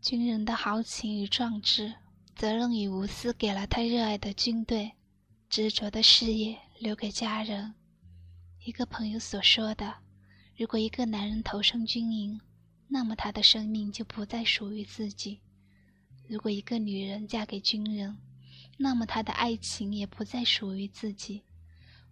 军人的豪情与壮志，责任与无私给了他热爱的军队，执着的事业留给家人。一个朋友所说的：“如果一个男人投身军营，那么他的生命就不再属于自己；如果一个女人嫁给军人，那么她的爱情也不再属于自己。”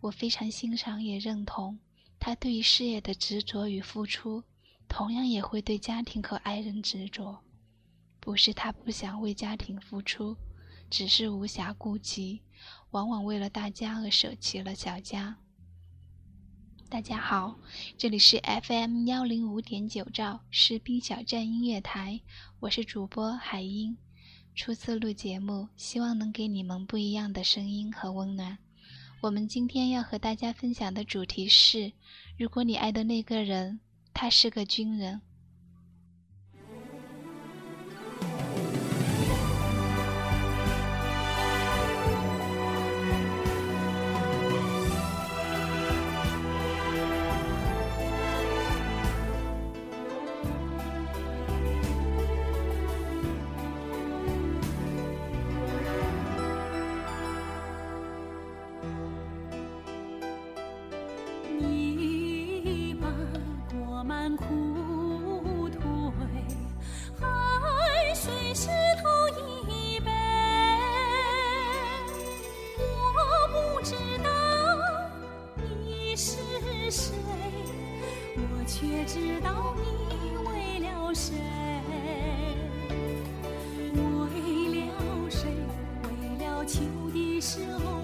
我非常欣赏也认同他对于事业的执着与付出，同样也会对家庭和爱人执着。不是他不想为家庭付出，只是无暇顾及，往往为了大家而舍弃了小家。大家好，这里是 FM 幺零五点九兆士兵小站音乐台，我是主播海英。初次录节目，希望能给你们不一样的声音和温暖。我们今天要和大家分享的主题是：如果你爱的那个人，他是个军人。秋的时候，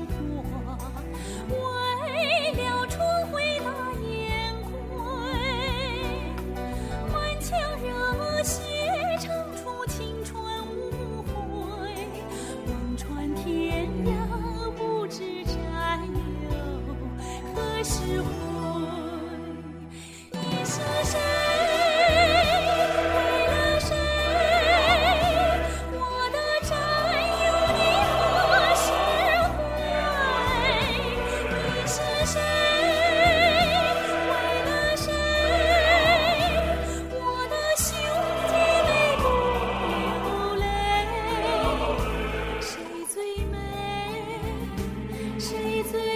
谁最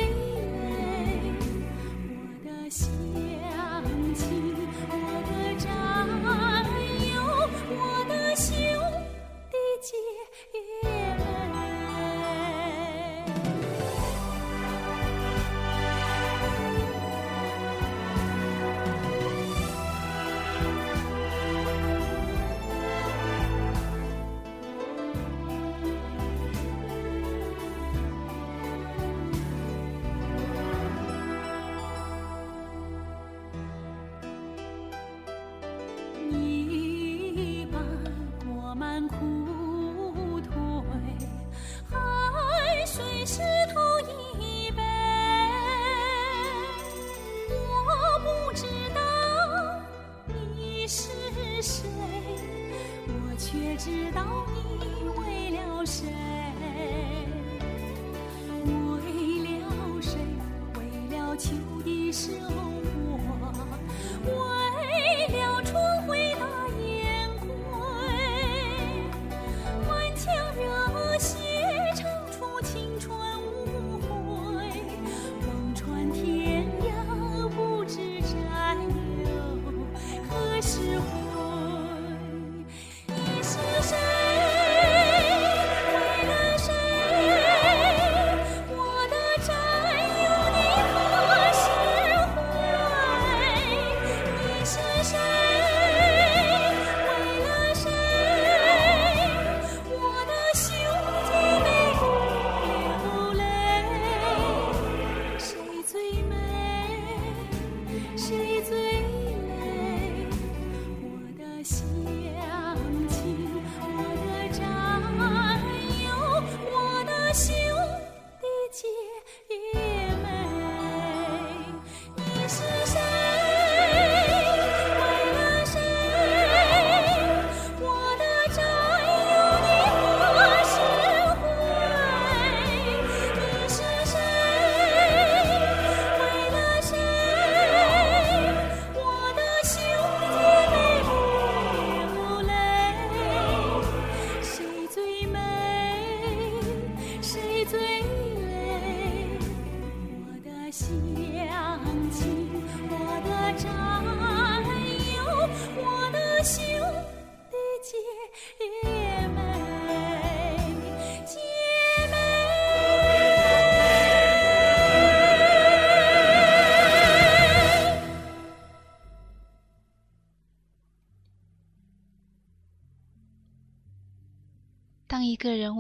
知道你为了谁。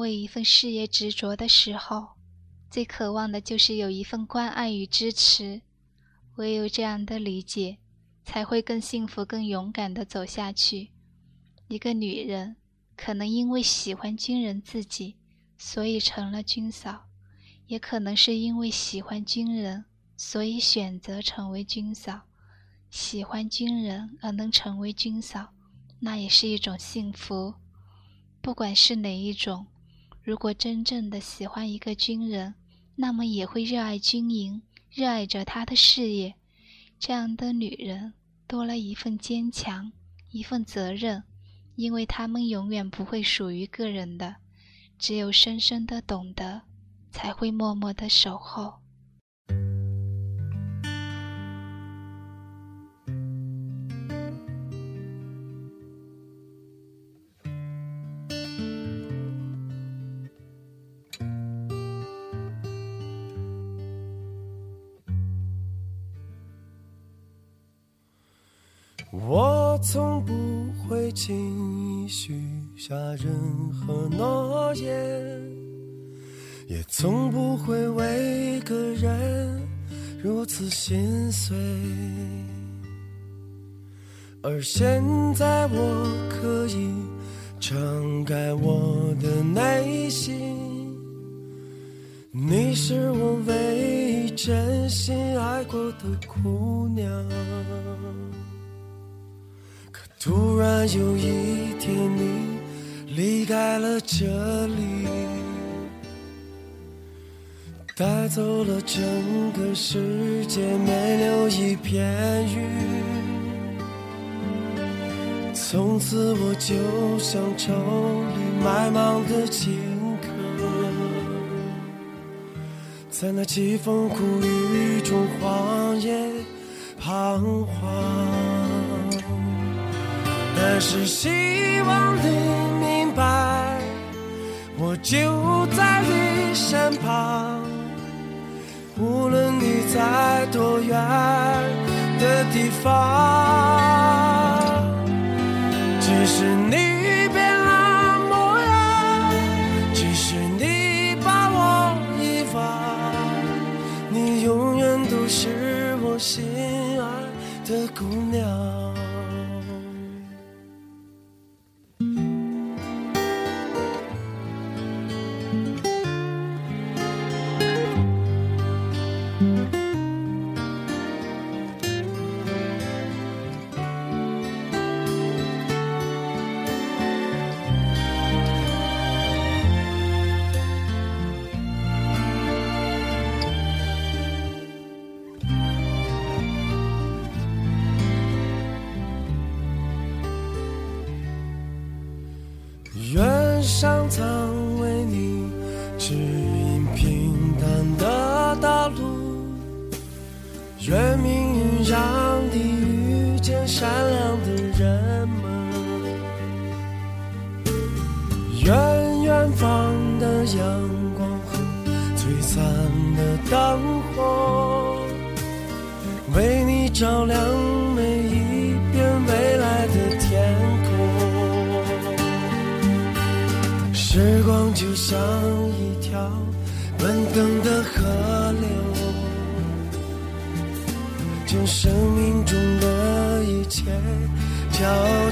为一份事业执着的时候，最渴望的就是有一份关爱与支持。唯有这样的理解，才会更幸福、更勇敢地走下去。一个女人可能因为喜欢军人自己，所以成了军嫂；也可能是因为喜欢军人，所以选择成为军嫂。喜欢军人而能成为军嫂，那也是一种幸福。不管是哪一种，如果真正的喜欢一个军人，那么也会热爱军营，热爱着他的事业。这样的女人多了一份坚强，一份责任，因为她们永远不会属于个人的，只有深深的懂得，才会默默的守候。会轻易许下任何诺言，也从不会为一个人如此心碎。而现在我可以敞开我的内心，你是我唯一真心爱过的姑娘。突然有一天，你离开了这里，带走了整个世界，没留一片云。从此我就像愁里埋芒的荆轲，在那凄风苦雨中荒野彷徨。但是希望你明白，我就在你身旁，无论你在多远的地方。即使你只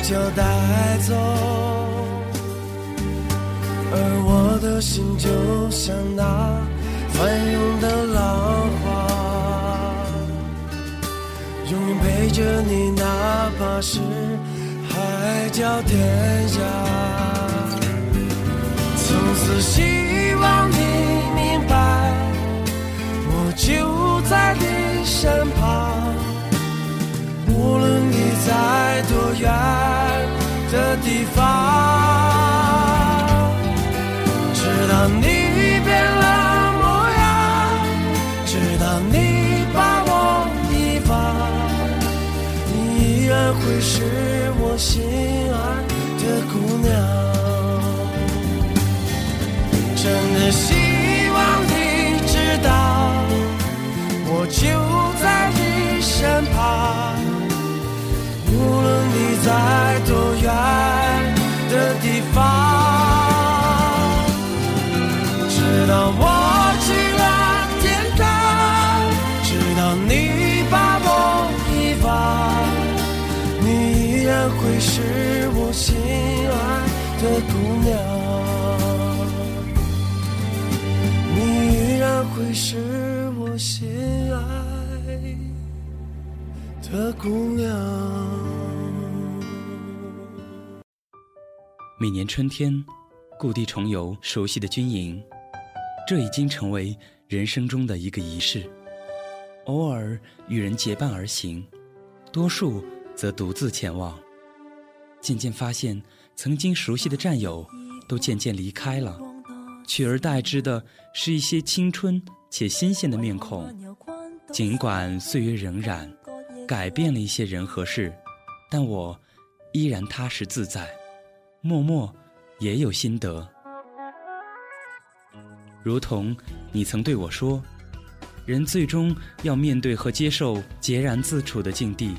就带走。而我的心就像那翻涌的浪花，永远陪着你，哪怕是海角天涯。从此希望你明白，我就在你身旁，无论你在多远的地方。直到你变了模样，直到你把我遗忘，你依然会是我心爱的姑娘。真的心是我心爱的姑娘。每年春天，故地重游熟悉的军营，这已经成为人生中的一个仪式。偶尔与人结伴而行，多数则独自前往。渐渐发现，曾经熟悉的战友都渐渐离开了，取而代之的是一些青春且新鲜的面孔。尽管岁月荏苒，改变了一些人和事，但我依然踏实自在。默默也有心得，如同你曾对我说，人最终要面对和接受孑然自处的境地。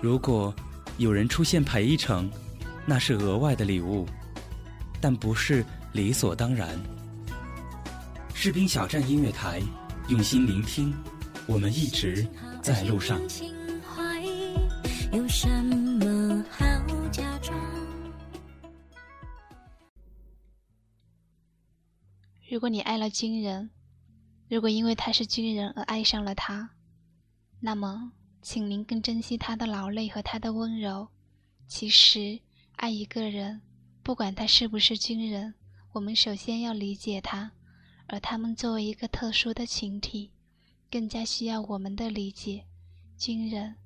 如果有人出现陪一程，那是额外的礼物，但不是理所当然。士兵小站音乐台，用心聆听，我们一直在路上。有什么好假装？如果你爱了军人，如果因为他是军人而爱上了他，那么，请您更珍惜他的劳累和他的温柔。其实，爱一个人，不管他是不是军人，我们首先要理解他，而他们作为一个特殊的群体，更加需要我们的理解。军人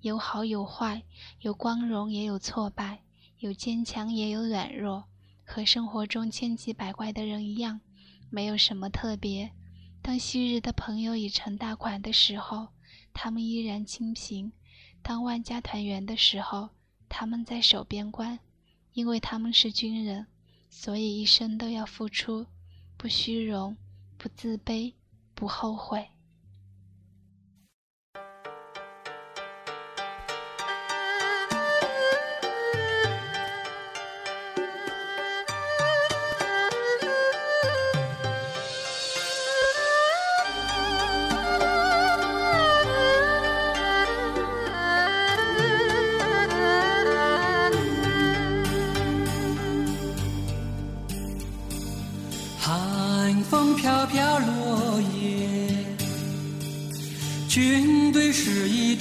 有好有坏，有光荣也有挫败，有坚强也有软弱，和生活中千奇百怪的人一样。没有什么特别。当昔日的朋友已成大款的时候，他们依然清贫；当万家团圆的时候，他们在守边关。因为他们是军人，所以一生都要付出，不虚荣，不自卑，不后悔。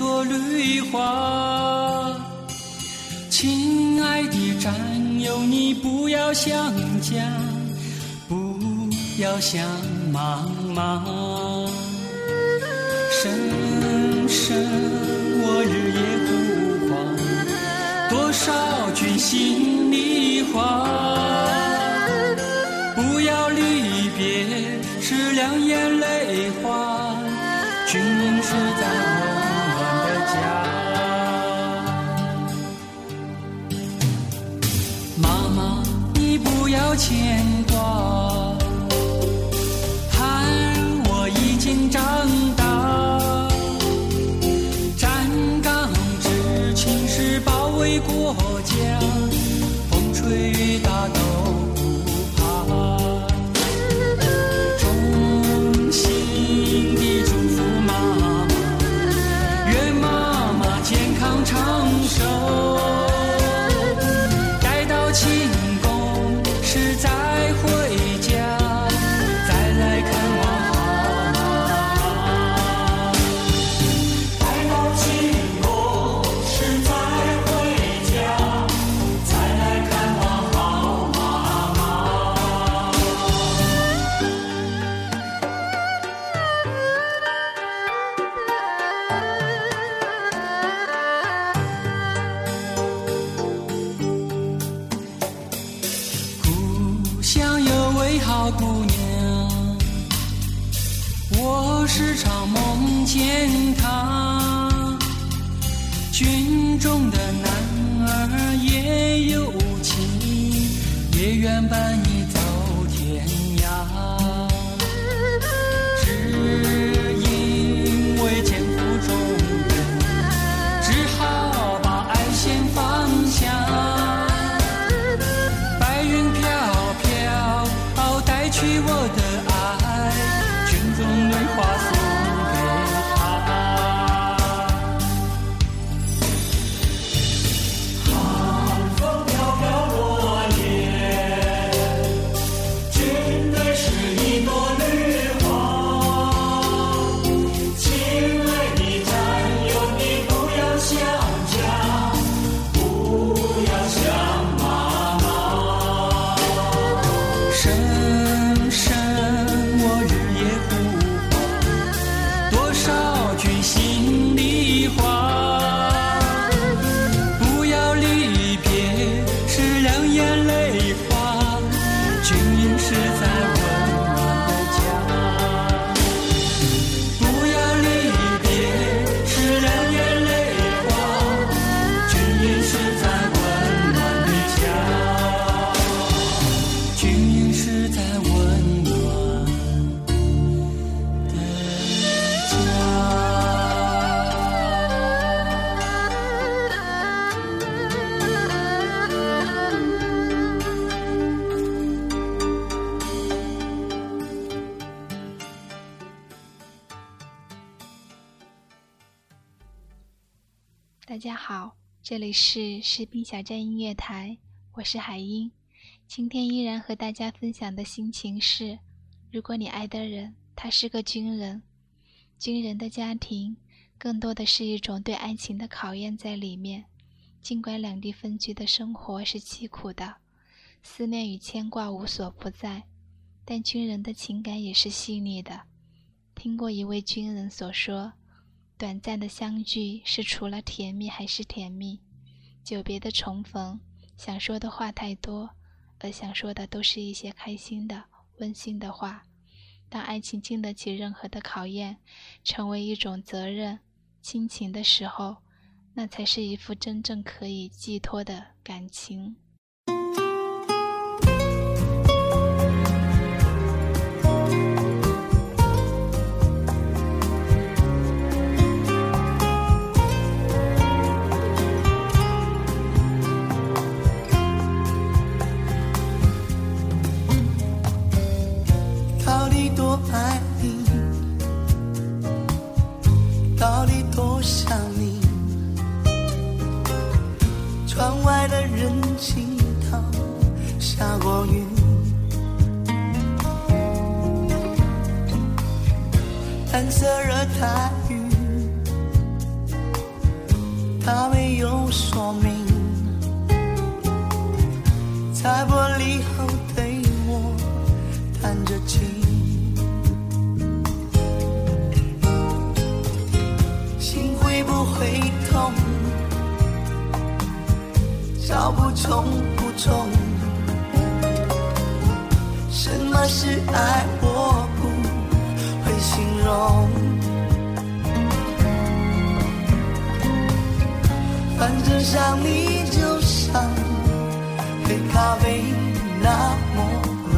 朵绿花。亲爱的战友，你不要想家，不要想妈妈。声声我日夜呼唤，多少句心里话。牵挂。孩儿，我已经长大，站岗执勤是保卫国家，风吹雨打都好姑娘，我时常梦见她。军中的男儿也有情，也愿伴你好，这里是士兵小站音乐台，我是海英。今天依然和大家分享的心情是：如果你爱的人他是个军人，军人的家庭更多的是一种对爱情的考验在里面。尽管两地分居的生活是凄苦的，思念与牵挂无所不在，但军人的情感也是细腻的。听过一位军人所说。短暂的相聚是除了甜蜜还是甜蜜，久别的重逢，想说的话太多，而想说的都是一些开心的、温馨的话。当爱情经得起任何的考验，成为一种责任、亲情的时候，那才是一副真正可以寄托的感情。爱反正想你就像黑咖啡那么浓，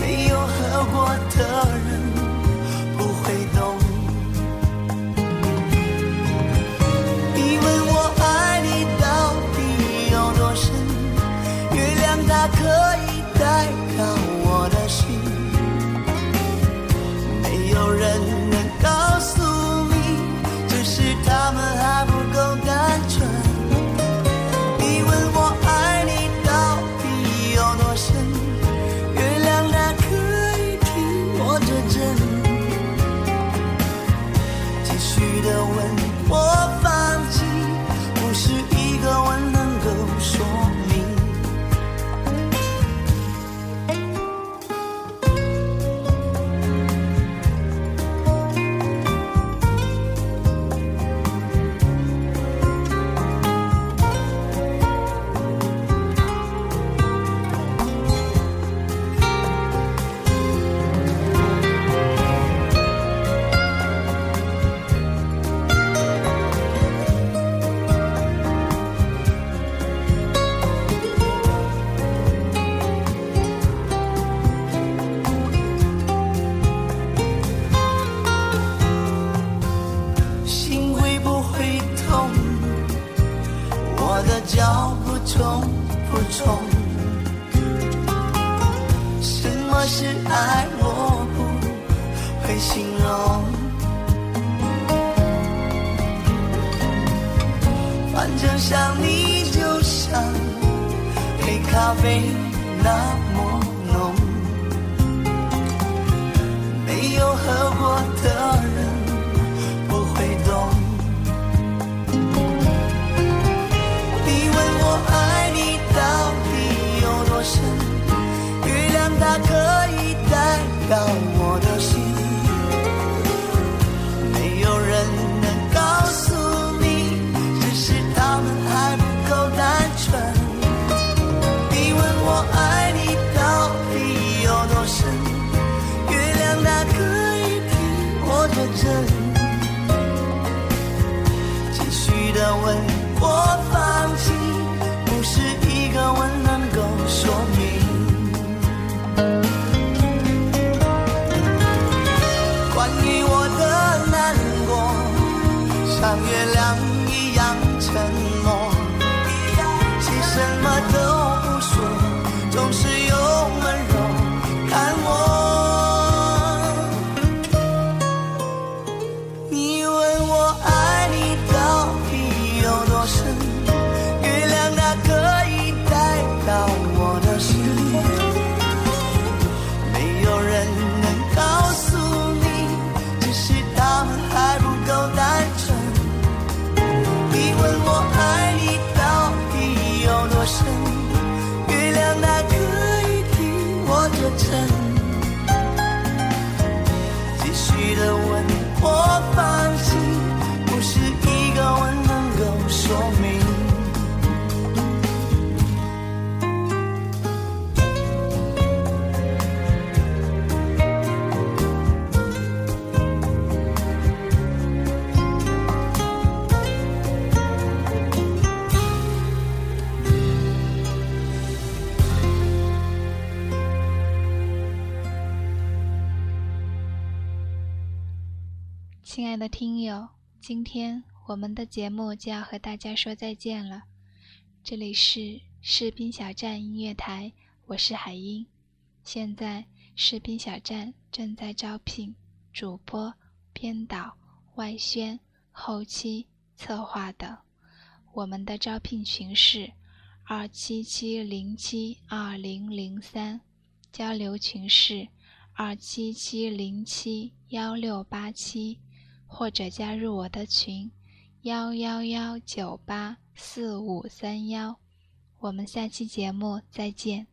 没有喝过的人续我的脚步重不重？什么是爱？我不会形容。反正想你就像黑咖啡那么浓，没有喝过的人。到我的心，没有人能告诉你，只是他们还不够单纯。你问我爱你到底有多深，月亮它可以替我作证。继续的问我亲爱的听友，今天我们的节目就要和大家说再见了。这里是士兵小站音乐台，我是海英。现在士兵小站正在招聘主播、编导、外宣、后期、策划等。我们的招聘群是二七七零七二零零三，交流群是二七七零七幺六八七。或者加入我的群幺幺幺九八四五三幺，我们下期节目再见。